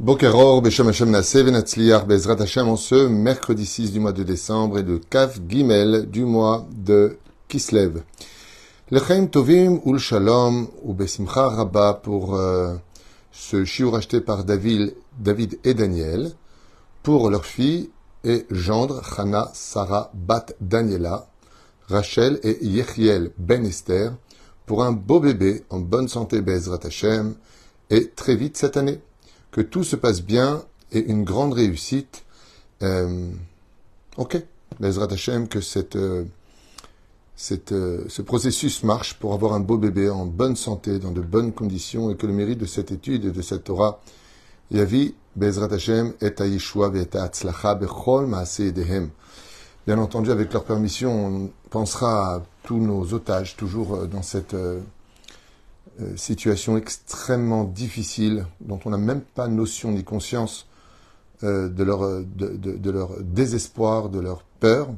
Bokeror, Beshem Hashem Naseh, Venatzliar, Bezrat Hashem, en ce mercredi 6 du mois de décembre et de Kaf Gimel du mois de Kislev. Lechaim Tovim Ul Shalom ou Besimcha Rabba pour euh, ce shiur acheté par David, et Daniel pour leur fille et gendre Chana Sarah Bat Daniela, Rachel et Yechiel Ben Esther pour un beau bébé en bonne santé Bezrat Hashem et très vite cette année que tout se passe bien et une grande réussite. Euh, ok, Bezrat Hashem, que cette, euh, cette, euh, ce processus marche pour avoir un beau bébé en bonne santé, dans de bonnes conditions, et que le mérite de cette étude et de cette Torah, Yavi, Bezrat Hashem, et Yeshua, et Atzlacha, Bechol, Edehem. Bien entendu, avec leur permission, on pensera à tous nos otages, toujours dans cette euh, situation extrêmement difficile, dont on n'a même pas notion ni conscience euh, de, leur, de, de, de, leur désespoir, de leur peur.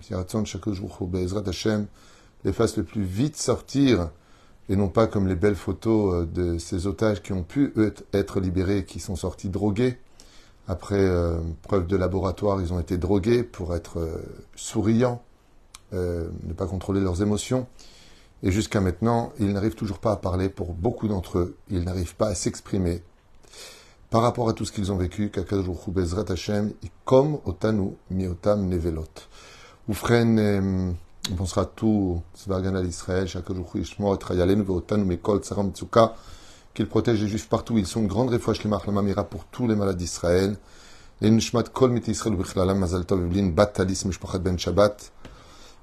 les fasse le plus vite sortir, et non pas comme les belles photos euh, de ces otages qui ont pu être libérés, qui sont sortis drogués. Après preuve de laboratoire, ils ont été drogués pour être souriants, ne pas contrôler leurs émotions. Et jusqu'à maintenant, ils n'arrivent toujours pas à parler pour beaucoup d'entre eux. Ils n'arrivent pas à s'exprimer par rapport à tout ce qu'ils ont vécu. Bezrat Hashem, comme otanu miotam nevelot. Oufren, euh, on pensera tout, Svargan d'Israël, Shakadosh Ishmo, Trayalen, Veotanu Mekol, Tsaram Tsuka, qu'il protège les juifs partout. Ils sont une grande réfouche, les Mamira, pour tous les malades d'Israël. Les Nishmat Kol Mit Israël, Bichlalam, Mazal Tov, Batalis, Mishpachat Ben Shabbat.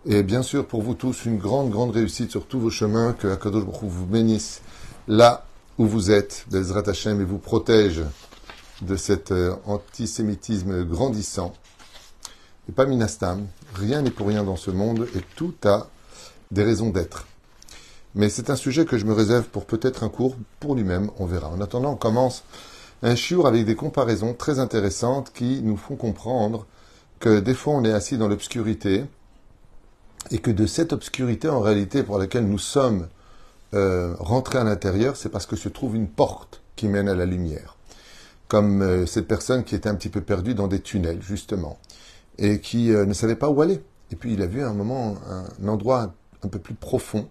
Et bien sûr, pour vous tous, une grande, grande réussite sur tous vos chemins, que Akadosh vous bénisse là où vous êtes, Bezrat Hashem, et vous protège de cet euh, antisémitisme grandissant. Et pas minastam, rien n'est pour rien dans ce monde, et tout a des raisons d'être. Mais c'est un sujet que je me réserve pour peut-être un cours pour lui-même, on verra. En attendant, on commence un chiour avec des comparaisons très intéressantes qui nous font comprendre que des fois on est assis dans l'obscurité, et que de cette obscurité en réalité pour laquelle nous sommes euh, rentrés à l'intérieur, c'est parce que se trouve une porte qui mène à la lumière. Comme euh, cette personne qui était un petit peu perdue dans des tunnels, justement, et qui euh, ne savait pas où aller. Et puis il a vu à un moment un, endroit un, peu plus profond,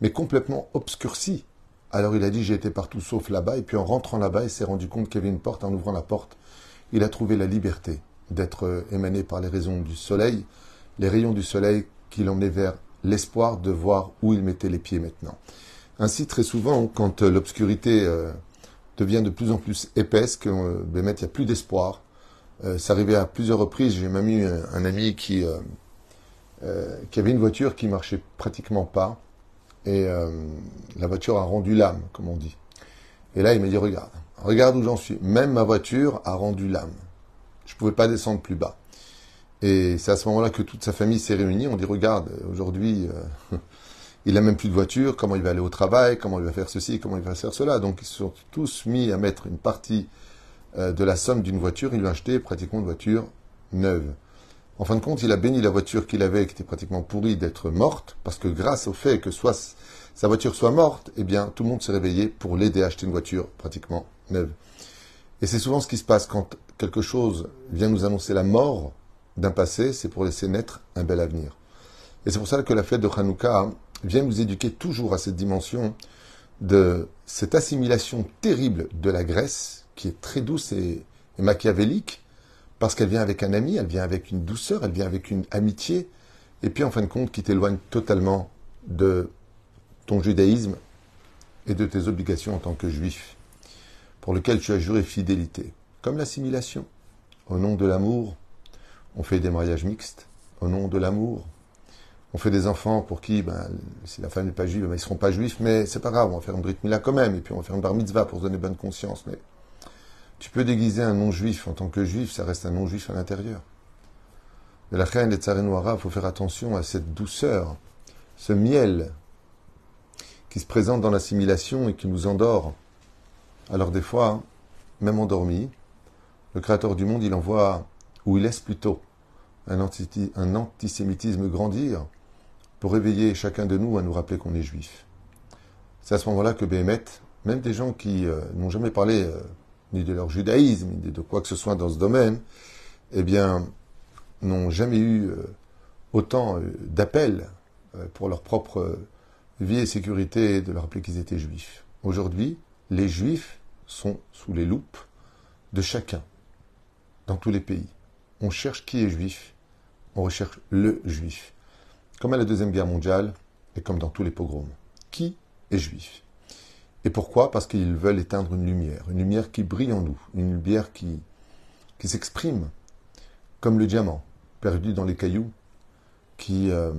mais complètement obscurci. Alors il a dit j'ai été partout sauf là-bas, et puis en rentrant là-bas, il s'est rendu compte qu'il y avait une porte. En ouvrant la porte, il a trouvé la liberté d'être émané par les raisons du soleil, les rayons du soleil qui l'emmenait vers l'espoir de voir où il mettait les pieds maintenant. Ainsi, très souvent, quand euh, l'obscurité euh, devient de plus en plus épaisse, que euh, il n'y a plus d'espoir, ça arrivait à plusieurs reprises. J'ai même eu un, ami qui, qui avait une voiture qui marchait pratiquement pas, et la voiture a rendu l'âme, comme on dit. Et là, il m'a dit, regarde, regarde où j'en suis. Même ma voiture a rendu l'âme. Je ne pouvais pas descendre plus bas. Et c'est à ce moment-là que toute sa famille s'est réunie. On dit, regarde, aujourd'hui, euh, il n'a même plus de voiture, comment il va aller au travail, comment il va faire ceci, comment il va faire cela? Donc ils se sont tous mis à mettre une partie euh, de la somme d'une voiture. Ils lui ont acheté pratiquement une voiture neuve. En fin de compte, il a béni la voiture qu'il avait, qui était pratiquement pourrie, d'être morte, parce que grâce au fait que soit sa voiture soit morte, eh bien, tout le monde s'est réveillé pour l'aider à acheter une voiture pratiquement neuve. Et c'est souvent ce qui se passe quand quelque chose vient nous annoncer la mort d'un passé, c'est pour laisser naître un bel avenir. Et c'est pour ça que la fête de Hanouka vient nous éduquer toujours à cette dimension de cette assimilation terrible de la Grèce, qui est très douce et, machiavélique, parce qu'elle vient avec un ami, elle vient avec une douceur, elle vient avec une amitié, et puis en fin de compte qui t'éloigne totalement de ton judaïsme et de tes obligations en tant que juif, pour lequel tu as juré fidélité, comme l'assimilation, au nom de l'amour, on fait des mariages mixtes au nom de l'amour. On fait des enfants pour qui, ben, si la femme n'est pas juive, ben, ils ne seront pas juifs, mais c'est pas grave, on va faire une brit mila quand même, et puis on va faire une bar mitzvah pour se donner bonne conscience. Mais tu peux déguiser un non-juif en tant que juif, ça reste un non-juif à l'intérieur. Mais la reine des Tsarenoara, il faut faire attention à cette douceur, ce miel qui se présente dans l'assimilation et qui nous endort. Alors des fois, même endormi, le Créateur du monde, il envoie ou il laisse plutôt un, antisémitisme grandir pour réveiller chacun de nous à nous rappeler qu'on est juif. C'est à ce moment-là que Béhémet, même des gens qui euh, n'ont jamais parlé euh, ni de leur judaïsme, ni de quoi que ce soit dans ce domaine, eh bien, n'ont jamais eu euh, autant d'appels pour leur propre vie et sécurité de leur rappeler qu'ils étaient juifs. Aujourd'hui, les juifs sont sous les loupes de chacun, dans tous les pays. On cherche qui est juif, on recherche le juif. Comme à la Deuxième Guerre mondiale et comme dans tous les pogroms. Qui est juif? Et pourquoi? Parce qu'ils veulent éteindre une lumière, une lumière qui brille en nous, une lumière qui, s'exprime comme le diamant, perdu dans les cailloux, qui, euh,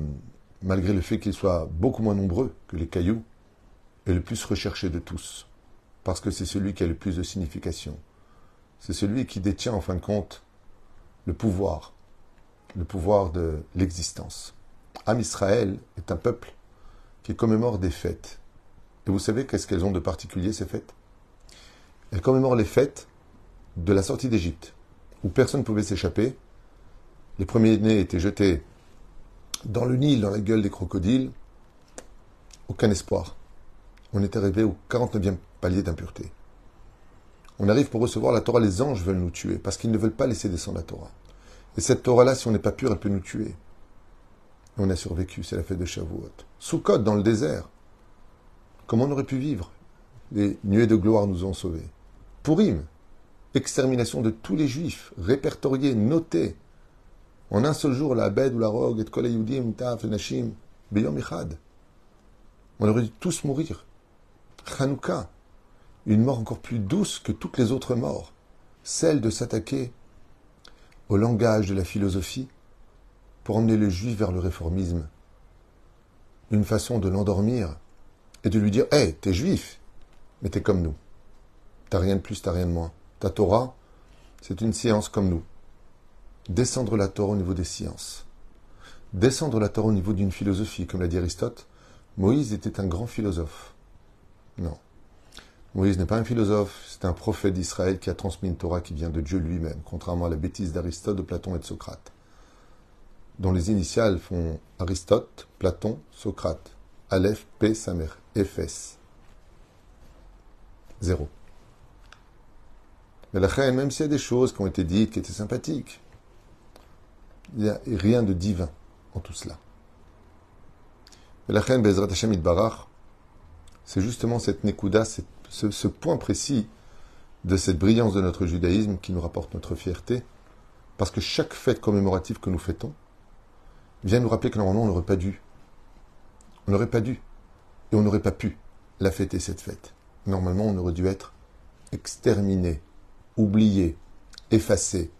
malgré le fait qu'ils soient beaucoup moins nombreux que les cailloux, est le plus recherché de tous, parce que c'est celui qui a le plus de signification. C'est celui qui détient en fin de compte le pouvoir, le pouvoir de l'existence. Am Israël est un peuple qui commémore des fêtes. Et vous savez qu'est-ce qu'elles ont de particulier, ces fêtes? Elles commémorent les fêtes de la sortie d'Égypte, où personne ne pouvait s'échapper. Les premiers-nés étaient jetés dans le Nil, dans la gueule des crocodiles. Aucun espoir. On est arrivé au 49e palier d'impureté. On arrive pour recevoir la Torah, les anges veulent nous tuer, parce qu'ils ne veulent pas laisser descendre la Torah. Et cette Torah-là, si on n'est pas pur, elle peut nous tuer. On a survécu, c'est la fête de Shavuot. Sous côte, dans le désert. Comment on aurait pu vivre Les nuées de gloire nous ont sauvés. Pourim, extermination de tous les juifs, répertoriés, notés. En un seul jour, la Abed ou la Rogue, et Kol Taf, Nashim, Beyom Ichad. On aurait dû tous mourir. Hanouka, une mort encore plus douce que toutes les autres morts, celle de s'attaquer au langage de la philosophie pour emmener le juif vers le réformisme. Une façon de l'endormir et de lui dire Hé, t'es juif, mais t'es comme nous. T'as rien de plus, t'as rien de moins. Ta Torah, c'est une science comme nous. Descendre la Torah au niveau des sciences. Descendre la Torah au niveau d'une philosophie, comme l'a dit Aristote, Moïse était un grand philosophe. Non. Moïse n'est pas un philosophe, c'est un prophète d'Israël qui a transmis une Torah qui vient de Dieu lui-même, contrairement à la bêtise d'Aristote, de Platon et de Socrate, dont les initiales font Aristote, Platon, Socrate, Aleph, P, Samer, Ephes. Zéro. Mais la reine, même s'il y a des choses qui ont été dites, qui étaient sympathiques, il n'y a rien de divin en tout cela. Mais la reine, Bezrat Hashem Barach, c'est justement cette Nekuda, cette ce, point précis de cette brillance de notre judaïsme qui nous rapporte notre fierté, parce que chaque fête commémorative que nous fêtons vient nous rappeler que normalement on n'aurait pas dû. On n'aurait pas dû. Et on n'aurait pas pu la fêter, cette fête. Normalement, on aurait dû être exterminé, oublié, effacé,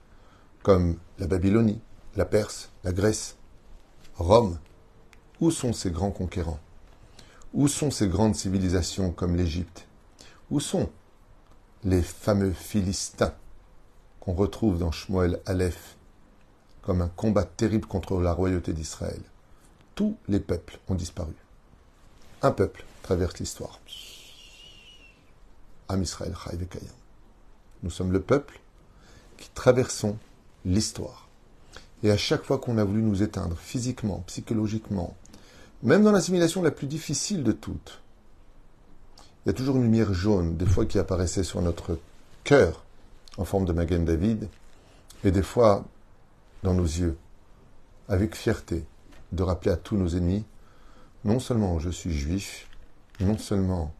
comme la Babylonie, la Perse, la Grèce, Rome. Où sont ces grands conquérants? Où sont ces grandes civilisations comme l'Égypte? Où sont les fameux Philistins qu'on retrouve dans Shmuel Aleph comme un combat terrible contre la royauté d'Israël? Tous les peuples ont disparu. Un peuple traverse l'histoire. Am Israël, Nous sommes le peuple qui traversons l'histoire. Et à chaque fois qu'on a voulu nous éteindre physiquement, psychologiquement, même dans l'assimilation la plus difficile de toutes, il y a toujours une lumière jaune, des fois qui apparaissait sur notre cœur, en forme de Magen David, et des fois dans nos yeux, avec fierté, de rappeler à tous nos ennemis, non seulement je suis juif, non seulement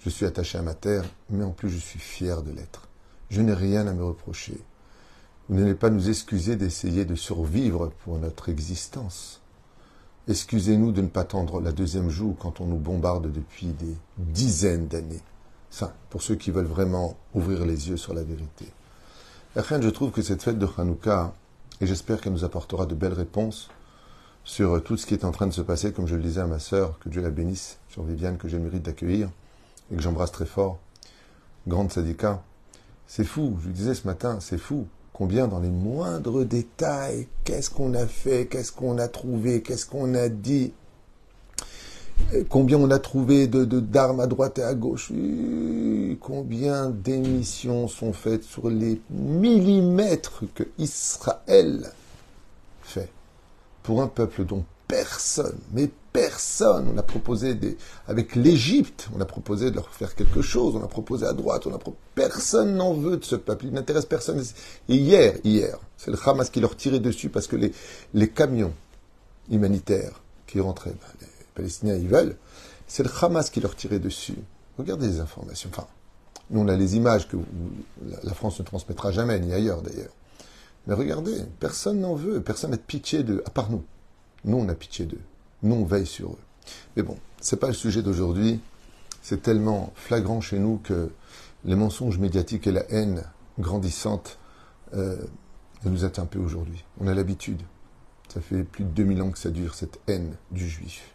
je suis attaché à ma terre, mais en plus je suis fier de l'être. Je n'ai rien à me reprocher. Vous n'allez pas nous excuser d'essayer de survivre pour notre existence. Excusez-nous de ne pas tendre la deuxième joue quand on nous bombarde depuis des dizaines d'années. Ça, pour ceux qui veulent vraiment ouvrir les yeux sur la vérité. je trouve que cette fête de Hanouka, et j'espère qu'elle nous apportera de belles réponses sur tout ce qui est en train de se passer, comme je le disais à ma sœur, que Dieu la bénisse, sur Viviane, que j'ai le mérite d'accueillir, et que j'embrasse très fort, grande syndicat. C'est fou, je lui disais ce matin, c'est fou combien dans les moindres détails, qu'est-ce qu'on a fait, qu'est-ce qu'on a trouvé, qu'est-ce qu'on a dit, combien on a trouvé de, d'armes à droite et à gauche, combien d'émissions sont faites sur les millimètres que Israël fait pour un peuple dont personne, mais personne. On a proposé des, avec l'Égypte, on a proposé de leur faire quelque chose. On a proposé à droite, on a personne n'en veut de ce peuple. Il n'intéresse personne. Et hier, hier, c'est le Hamas qui leur tirait dessus parce que les, camions humanitaires qui rentraient, ben, les Palestiniens ils veulent, c'est le Hamas qui leur tirait dessus. Regardez les informations. Enfin, nous on a les images que la France ne transmettra jamais, ni ailleurs d'ailleurs. Mais regardez, personne n'en veut, personne n'a pitié d'eux, à part nous. Nous, on a pitié d'eux. Nous, on veille sur eux. Mais bon, c'est pas le sujet d'aujourd'hui. C'est tellement flagrant chez nous que les mensonges médiatiques et la haine grandissante euh, nous atteignent un peu aujourd'hui. On a l'habitude. Ça fait plus de 2000 ans que ça dure, cette haine du juif.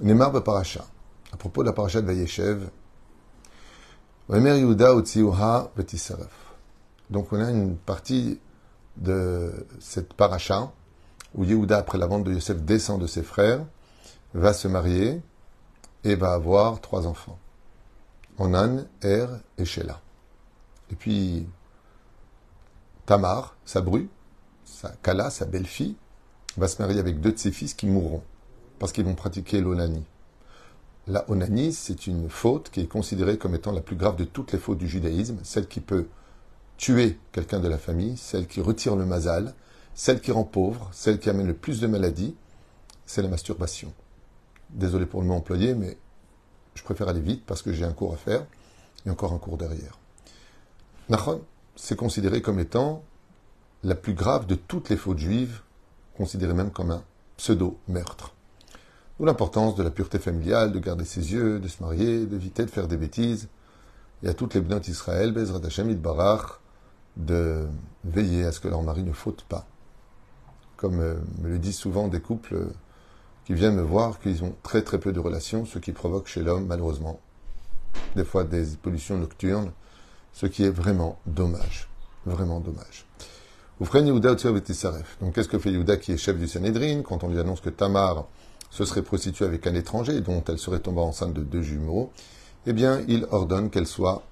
Neymar Paracha. À propos de la paracha de Vayeshev, donc on a une partie de cette paracha, où Yehuda, après la vente de Yosef, descend de ses frères, va se marier et va avoir trois enfants. Onan, Er et Sheila. Et puis, Tamar, sa bru, sa Kala, sa belle-fille, va se marier avec deux de ses fils qui mourront, parce qu'ils vont pratiquer l'onanie. La onanie, c'est une faute qui est considérée comme étant la plus grave de toutes les fautes du judaïsme, celle qui peut tuer quelqu'un de la famille, celle qui retire le mazal, celle qui rend pauvre, celle qui amène le plus de maladies, c'est la masturbation. Désolé pour le mot employé, mais je préfère aller vite parce que j'ai un cours à faire et encore un cours derrière. Nachon, c'est considéré comme étant la plus grave de toutes les fautes juives, considérée même comme un pseudo-meurtre. D'où l'importance de la pureté familiale, de garder ses yeux, de se marier, d'éviter de faire des bêtises. Et à toutes les bnotes Israël, Bezrat Hashem Barach, de veiller à ce que leur mari ne faute pas. Comme euh, me le disent souvent des couples euh, qui viennent me voir, qu'ils ont très très peu de relations, ce qui provoque chez l'homme, malheureusement, des fois des pollutions nocturnes, ce qui est vraiment dommage. Vraiment dommage. Donc qu'est-ce que fait Yehuda qui est chef du Sanhedrin quand on lui annonce que Tamar se serait prostituée avec un étranger dont elle serait tombée enceinte de deux jumeaux Eh bien, il ordonne qu'elle soit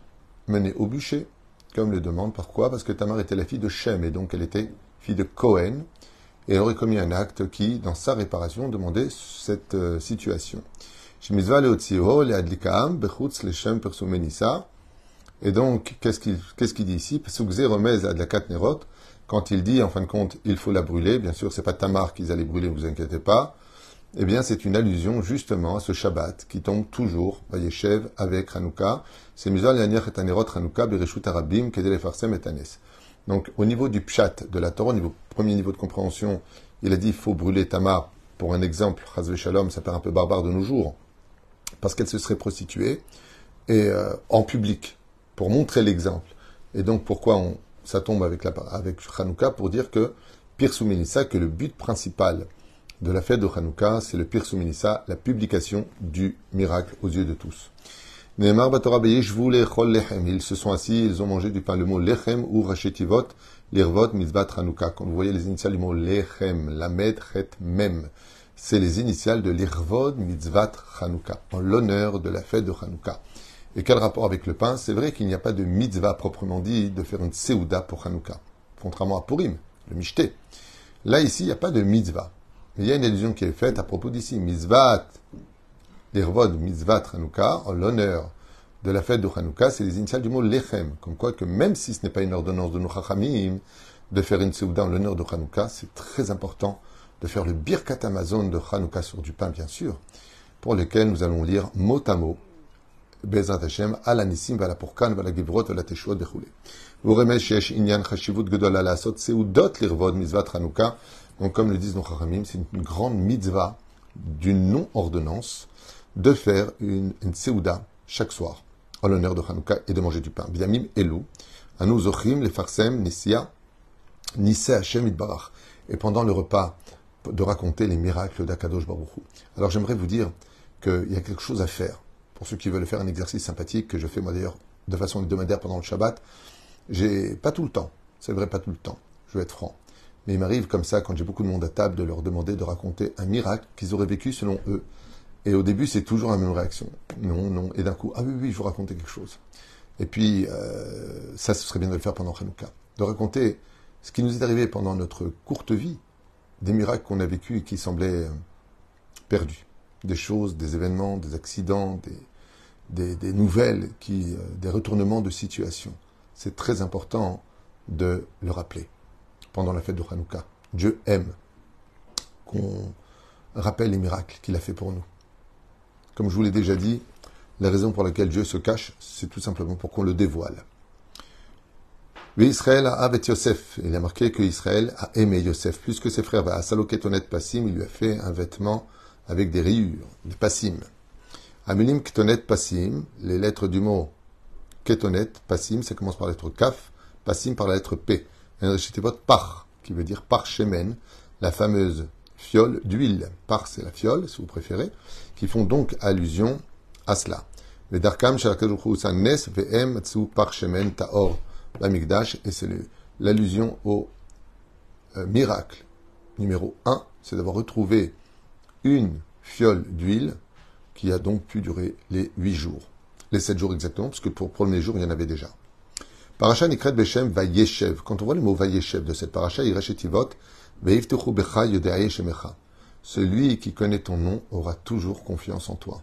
menée au bûcher comme le demande. Pourquoi? Parce que Tamar était la fille de Shem, et donc elle était fille de Cohen, et aurait commis un acte qui, dans sa réparation, demandait cette euh, situation. Et donc, qu'est-ce qu'il qu'est-ce dit ici? Quand il dit, en fin de compte, il faut la brûler, bien sûr, c'est pas Tamar qu'ils allaient brûler, vous inquiétez pas, eh bien, c'est une allusion justement à ce Shabbat qui tombe toujours, Vayeshev, avec Hanouka. C'est Mizal Yaniach et Hanouka, Bereshut Arabim, Kedele Farsem et. Donc, au niveau du Pshat de la Torah, au niveau, premier niveau de compréhension, il a dit il faut brûler Tamar. Pour un exemple, Chazve Shalom, ça paraît un peu barbare de nos jours, parce qu'elle se serait prostituée, et euh, en public, pour montrer l'exemple. Et donc, pourquoi ça tombe avec, la, avec Hanouka Pour dire que, Pire Souminissa, que le but principal, de la fête de Hanouka, c'est le pire souminissa, la publication du miracle aux yeux de tous. Neymar Ils se sont assis, ils ont mangé du pain. Le mot lechem ou rachetivot, l'irvot mizbat Hanouka. Quand vous voyez les initiales du mot lechem, lamed, chet, mem, c'est les initiales de l'irvod mitzvat Hanouka, en l'honneur de la fête de Hanouka. Et quel rapport avec le pain? C'est vrai qu'il n'y a pas de mitzvah proprement dit de faire une seouda pour Hanouka, contrairement à Purim, le mishté. Là, ici, il n'y a pas de mitzvah il y a une allusion qui est faite à propos d'ici. Mizvat, l'irvod, Mizvat Hanouka, en l'honneur de la fête de Hanouka, c'est les initiales du mot lechem. Comme quoi que même si ce n'est pas une ordonnance de nos de faire une seouda en l'honneur de Hanouka, c'est très important de faire le birkat Amazon de Hanouka sur du pain, bien sûr, pour lequel nous allons lire mot à mot. Ala nisim, vala pourkan, vala givrot, vala teshuot, bechule. Vous remettez shesh inyan chashivut gedol ala asot seudot l'irvod mizvat Hanouka, donc, comme le disent nos Haramim, c'est une grande mitzvah d'une non-ordonnance de faire une, une chaque soir en l'honneur de Hanouka et de manger du pain. Biamim Elou, Anou Zochim, les Farsem, Nissia, Nisse Hashem Itbarach. Et pendant le repas, de raconter les miracles d'Akadosh Baruch Alors j'aimerais vous dire qu'il y a quelque chose à faire. Pour ceux qui veulent faire un exercice sympathique, que je fais moi d'ailleurs de façon hebdomadaire pendant le Shabbat, j'ai pas tout le temps. C'est vrai, pas tout le temps. Je vais être franc. Mais il m'arrive comme ça, quand j'ai beaucoup de monde à table, de leur demander de raconter un miracle qu'ils auraient vécu selon eux. Et au début, c'est toujours la même réaction. Non, non. Et d'un coup, ah oui, oui, je vous raconter quelque chose. Et puis, euh, ça, ce serait bien de le faire pendant Hanouka. De raconter ce qui nous est arrivé pendant notre courte vie, des miracles qu'on a vécus et qui semblaient euh, perdues. Des choses, des événements, des accidents, des, nouvelles, euh, des retournements de situation. C'est très important de le rappeler pendant la fête de Hanouka. Dieu aime qu'on rappelle les miracles qu'il a fait pour nous. Comme je vous l'ai déjà dit, la raison pour laquelle Dieu se cache, c'est tout simplement pour qu'on le dévoile. Mais Israël a avec Yosef. Il a marqué que Israël a aimé Yosef plus que ses frères. À Saloketonet Passim, il lui a fait un vêtement avec des rayures, des passim. Amulim Ketonet Passim, les lettres du mot Ketonet Passim, ça commence par la lettre Kaf, Passim par la lettre P. votre par, qui veut dire parchemen, la fameuse fiole d'huile. Par, c'est la fiole, si vous préférez, qui font donc allusion à cela. Tsu Parchemen et c'est l'allusion au euh, miracle numéro 1, c'est d'avoir retrouvé une fiole d'huile qui a donc pu durer les huit jours. Les sept jours exactement, parce que pour le premier jour, il y en avait déjà. Paracha Nikret Beshem Vayeshev. Quand on voit le mot Vayeshev de cette paracha, il Tivot, celui qui connaît ton nom aura toujours confiance en toi.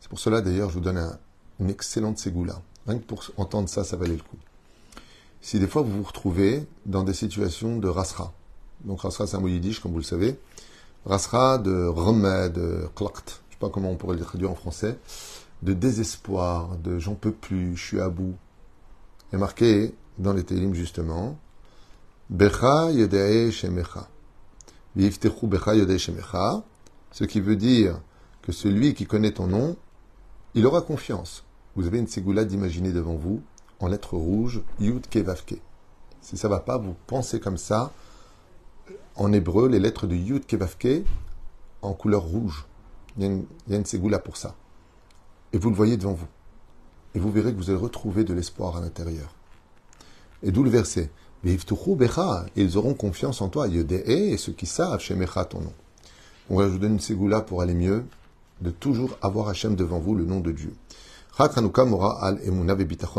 C'est pour cela d'ailleurs je vous donne une excellente ségoula. Rien que pour entendre ça, ça valait le coup. Si des fois vous vous retrouvez dans des situations de rasra, donc rasra c'est un mot yiddish comme vous le savez, rasra de remède, de klakt, je sais pas comment on pourrait le traduire en français, de désespoir, de j'en peux plus, je suis à bout. Est marqué dans les télim justement, Becha Shemecha ce qui veut dire que celui qui connaît ton nom, il aura confiance. Vous avez une ségoula d'imaginer devant vous, en lettres rouges, Yud Kevavke. Si ça va pas, vous pensez comme ça, en hébreu, les lettres de Yud Kevavke en couleur rouge. Il y a une, il une ségoula pour ça. Et vous le voyez devant vous. Et vous verrez que vous allez retrouver de l'espoir à l'intérieur. Et d'où le verset? Ils auront confiance en toi, et ceux qui savent, Shemecha, ton nom. Donc je vous donne une ségoula pour aller mieux, de toujours avoir Hachem devant vous, le nom de Dieu. Al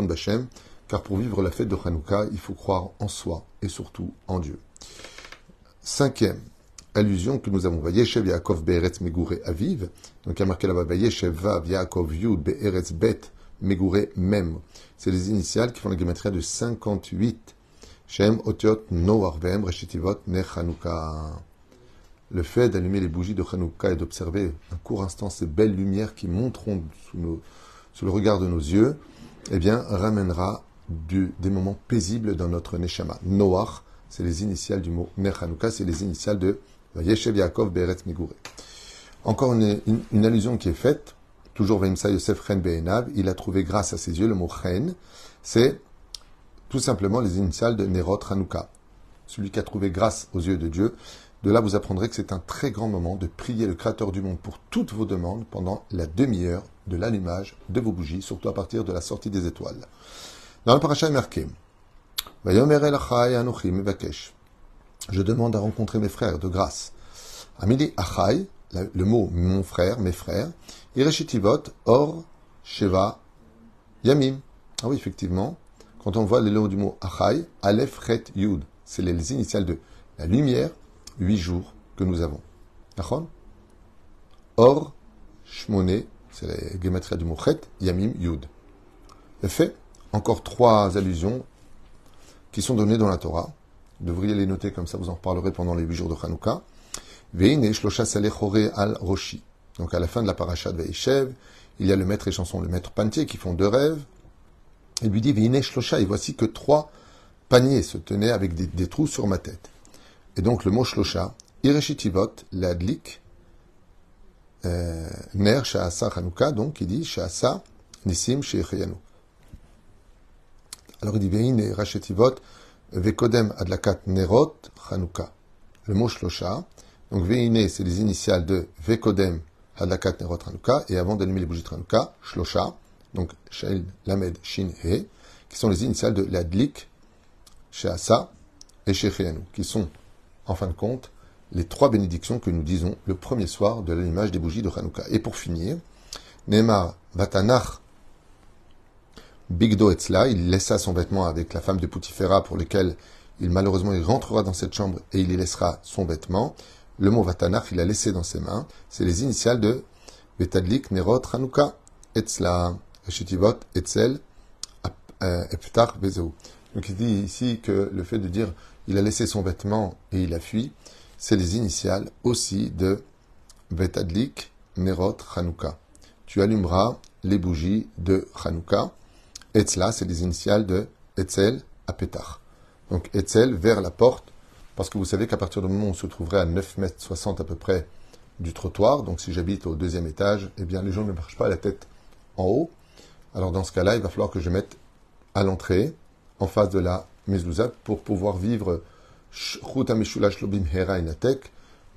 Bashem, car pour vivre la fête de Hanouka, il faut croire en soi et surtout en Dieu. Cinquième allusion que nous avons, Vayeshev Yaakov Be'eretz Megure Aviv, donc il y a marqué là-bas, Vayeshev Vav Yaakov Yud Be'eretz Bet Megure Mem. C'est les initiales qui font la gématria de 58 Shem Otiot Reshitivot Le fait d'allumer les bougies de Hanouka et d'observer un court instant ces belles lumières qui monteront sous, le regard de nos yeux, eh bien, ramènera des moments paisibles dans notre Neshama. Noach, c'est les initiales du mot Ne c'est les initiales de Yeshev Yaakov Beretz Migure. Encore une, allusion qui est faite, toujours Vaimsa Yosef Chen Be'enav, il a trouvé grâce à ses yeux le mot Chen, c'est tout simplement les initiales de Nerot Hanouka. Celui qui a trouvé grâce aux yeux de Dieu. De là, vous apprendrez que c'est un très grand moment de prier le Créateur du monde pour toutes vos demandes pendant la demi-heure de l'allumage de vos bougies, surtout à partir de la sortie des étoiles. Dans le paracha est marqué Je demande à rencontrer mes frères de grâce. Amili Achai, le mot mon frère, mes frères, Ireshitivot, Or, Sheva, Yamim. Ah oui, effectivement, quand on voit les lots du mot Achai, Aleph, Chet, Yud, c'est les initiales de la lumière, huit jours que nous avons. D'accord? Or, Shmoné, c'est la gématria du mot Chet, Yamim, Yud. Le fait, encore trois allusions qui sont données dans la Torah. Vous devriez les noter comme ça, vous en reparlerez pendant les huit jours de Hanouka. Veine, Shlosha al Roshi. Donc à la fin de la paracha de Veishev, il y a le maître et chanson, le maître Pantier qui font deux rêves. Il lui dit Shlosha, et voici que trois paniers se tenaient avec des, trous sur ma tête. Et donc le mot Shlosha, Ireshitivot, l'adlik, euh, Ner Sha'asa Hanouka, donc il dit Sha'asa Nisim She'echayanu. Alors il dit Veine Rashetivot, Vekodem Adlakat Nerot Hanouka. Le mot Shlosha, donc Veine, c'est les initiales de Vekodem Adlakat Nerot Hanouka, et avant d'allumer les bougies de Shlosha, donc Shail, Lamed, Shin, He, qui sont les initiales de l'Adlik, Sheasa et Shechianu, qui sont, en fin de compte, les trois bénédictions que nous disons le premier soir de l'allumage des bougies de Hanouka. Et pour finir, Neymar Vatanach Bigdo Etzla, il laissa son vêtement avec la femme de Poutifera pour lequel il malheureusement il rentrera dans cette chambre et il y laissera son vêtement. le mot Vatanach, il a laissé dans ses mains, c'est les initiales de Betadlik, Nerot, Hanouka, Etzla, Etzel, Eptar, Bezou. Donc il dit ici que le fait de dire il a laissé son vêtement et il a fui, c'est les initiales aussi de Betadlik, Nerot, Hanouka. Tu allumeras les bougies de Hanouka. Etzla, c'est les initiales de Etzel, Apetar. Donc Etzel vers la porte, parce que vous savez qu'à partir du moment où on se trouverait à 9 mètres 60 à peu près du trottoir, donc si j'habite au deuxième étage, eh bien les gens ne marchent pas la tête en haut. Alors dans ce cas-là, il va falloir que je mette à l'entrée, en face de la mezouza, pour pouvoir vivre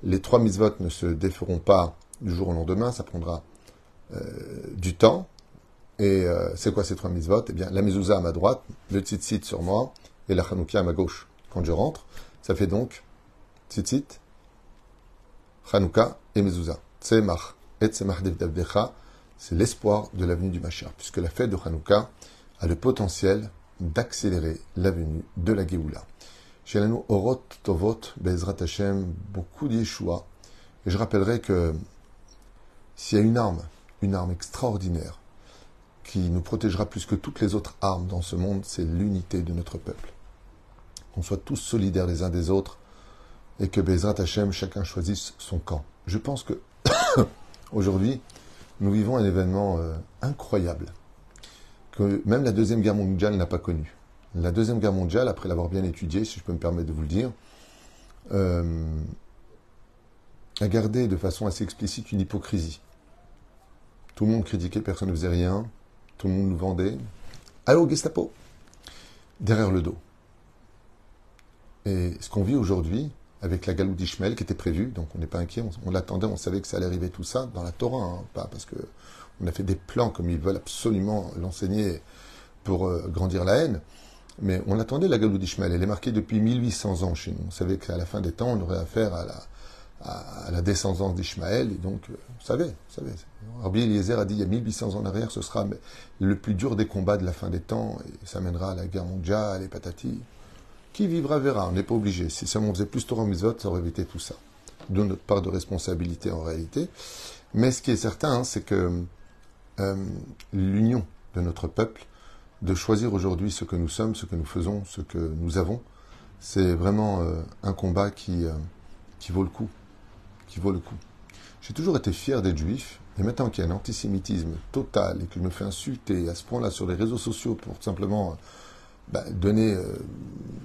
les trois mitzvot ne se déferont pas du jour au lendemain, ça prendra euh, du temps. Et euh, c'est quoi ces trois mitzvot? Eh bien, la mezouza à ma droite, le tzitzit sur moi, et la chanoukia à ma gauche. Quand je rentre, ça fait donc tzitzit, chanouka et mezouza. Tzemach et tzemach c'est l'espoir de la venue du Mashiach, puisque la fête de Hanouka a le potentiel d'accélérer la venue de la Géoula. Chez Orot Tovot, Bezrat Hashem, beaucoup d'Yeshua. Et je rappellerai que s'il y a une arme, une arme extraordinaire, qui nous protégera plus que toutes les autres armes dans ce monde, c'est l'unité de notre peuple. Qu'on soit tous solidaires les uns des autres et que Bezrat Hashem, chacun choisisse son camp. Je pense que aujourd'hui, nous vivons un événement euh, incroyable que même la Deuxième Guerre mondiale n'a pas connu. La Deuxième Guerre mondiale, après l'avoir bien étudiée, si je peux me permettre de vous le dire, euh, a gardé de façon assez explicite une hypocrisie. Tout le monde critiquait, personne ne faisait rien, tout le monde nous vendait. Allô, Gestapo? Derrière le dos. Et ce qu'on vit aujourd'hui, avec la galoute d'Ishmael qui était prévue, donc on n'est pas inquiet, on, l'attendait, on savait que ça allait arriver tout ça dans la Torah, hein, pas parce que on a fait des plans comme ils veulent absolument l'enseigner pour euh, grandir la haine, mais on attendait la galoute d'Ishmael, elle est marquée depuis 1800 ans chez nous. On savait qu'à la fin des temps, on aurait affaire à la, descendance d'Ishmael, et donc, euh, vous savez, vous savez, Rabbi Eliezer a dit il y a 1800 ans en arrière, ce sera le plus dur des combats de la fin des temps, et ça mènera à la guerre mondiale, les patatis. Qui vivra verra, on n'est pas obligé. Si seulement on faisait plus Torah Mitzvot, ça aurait évité tout ça. De notre part de responsabilité en réalité. Mais ce qui est certain, hein, c'est que euh, l'union de notre peuple, de choisir aujourd'hui ce que nous sommes, ce que nous faisons, ce que nous avons, c'est vraiment euh, un combat qui, euh, qui vaut le coup. Qui vaut le coup. J'ai toujours été fier d'être juif, et maintenant qu'il y a un antisémitisme total et que je me fais insulter à ce point-là sur les réseaux sociaux pour simplement bah, donner, euh,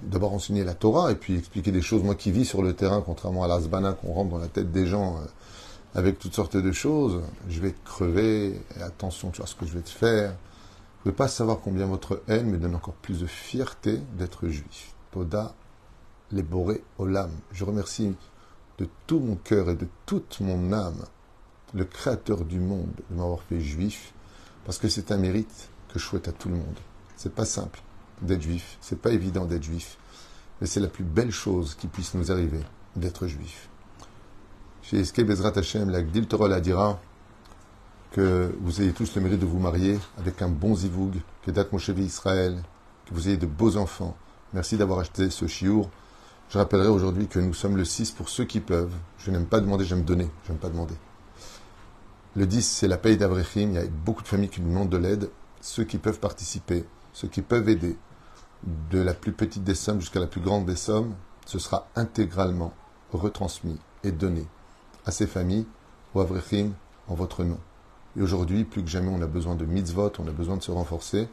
d'abord enseigner la Torah et puis expliquer des choses, moi qui vis sur le terrain, contrairement à l'asbana qu'on rentre dans la tête des gens euh, avec toutes sortes de choses, je vais te crever, et attention, tu vois ce que je vais te faire. Vous ne pouvez pas savoir combien votre haine me donne encore plus de fierté d'être juif. Toda les boré olam. Je remercie de tout mon cœur et de toute mon âme le créateur du monde de m'avoir fait juif, parce que c'est un mérite que je souhaite à tout le monde. C'est pas simple d'être juif. C'est pas évident d'être juif, mais c'est la plus belle chose qui puisse nous arriver d'être juif. Chez Eske Bezrat Hashem, la Gdil Torah dira que vous ayez tous le mérite de vous marier avec un bon zivoug, que date Moshevi Israël, que vous ayez de beaux enfants. Merci d'avoir acheté ce chiour. Je rappellerai aujourd'hui que nous sommes le 6 pour ceux qui peuvent. Je n'aime pas demander, j'aime donner. J'aime pas demander. Le 10, c'est la paye d'Avrechim. Il y a beaucoup de familles qui nous demandent de l'aide. Ceux qui peuvent participer, ceux qui peuvent aider, de la plus petite des sommes jusqu'à la plus grande des sommes, ce sera intégralement retransmis et donné à ces familles ou à Vrechim en votre nom. Et aujourd'hui, plus que jamais, on a besoin de mitzvot, on a besoin de se renforcer.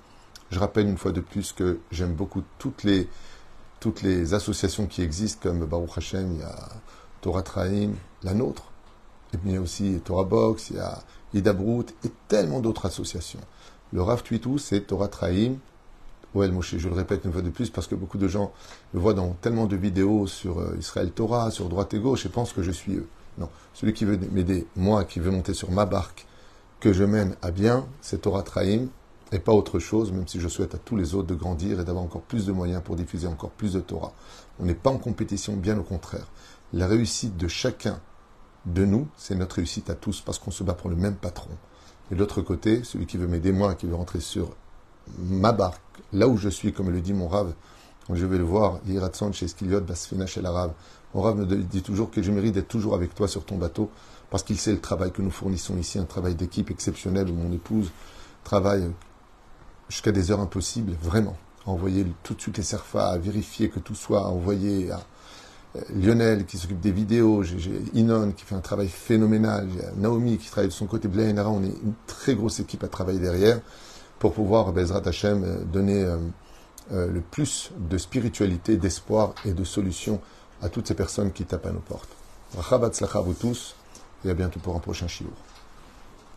Je rappelle une fois de plus que j'aime beaucoup toutes les, toutes les associations qui existent, comme Baruch Hashem, il y a Torah Traim, la nôtre, et puis il y a aussi Torah Box, il y a Idabrut, et tellement d'autres associations. Le Rav Twitou, c'est Torah Traim, Ouais, Moshe, je le répète une fois de plus parce que beaucoup de gens le voient dans tellement de vidéos sur euh, Israël Torah, sur droite et gauche et pensent que je suis eux. Non, celui qui veut m'aider, moi qui veux monter sur ma barque, que je mène à bien, c'est Torah Trahim et pas autre chose, même si je souhaite à tous les autres de grandir et d'avoir encore plus de moyens pour diffuser encore plus de Torah. On n'est pas en compétition, bien au contraire. La réussite de chacun de nous, c'est notre réussite à tous parce qu'on se bat pour le même patron. Et de l'autre côté, celui qui veut m'aider, moi, qui veut rentrer sur ma barque, là où je suis, comme le dit mon rave, je vais le voir, Yiratson chez Skiliot, Basfina chez l'Arabe. Mon Rav me dit toujours que je mérite d'être toujours avec toi sur ton bateau, parce qu'il sait le travail que nous fournissons ici, un travail d'équipe exceptionnel où mon épouse travaille jusqu'à des heures impossibles, vraiment. Envoyer tout de suite les serfas, à vérifier que tout soit envoyé à euh, Lionel qui s'occupe des vidéos, j'ai Inon qui fait un travail phénoménal, Naomi qui travaille de son côté, Blaine on est une très grosse équipe à travailler derrière pour pouvoir, Bezrat Hashem, euh, donner euh, euh, le plus de spiritualité, d'espoir et de solution à toutes ces personnes qui tapent à nos portes. vous tous et à bientôt pour un prochain shiur.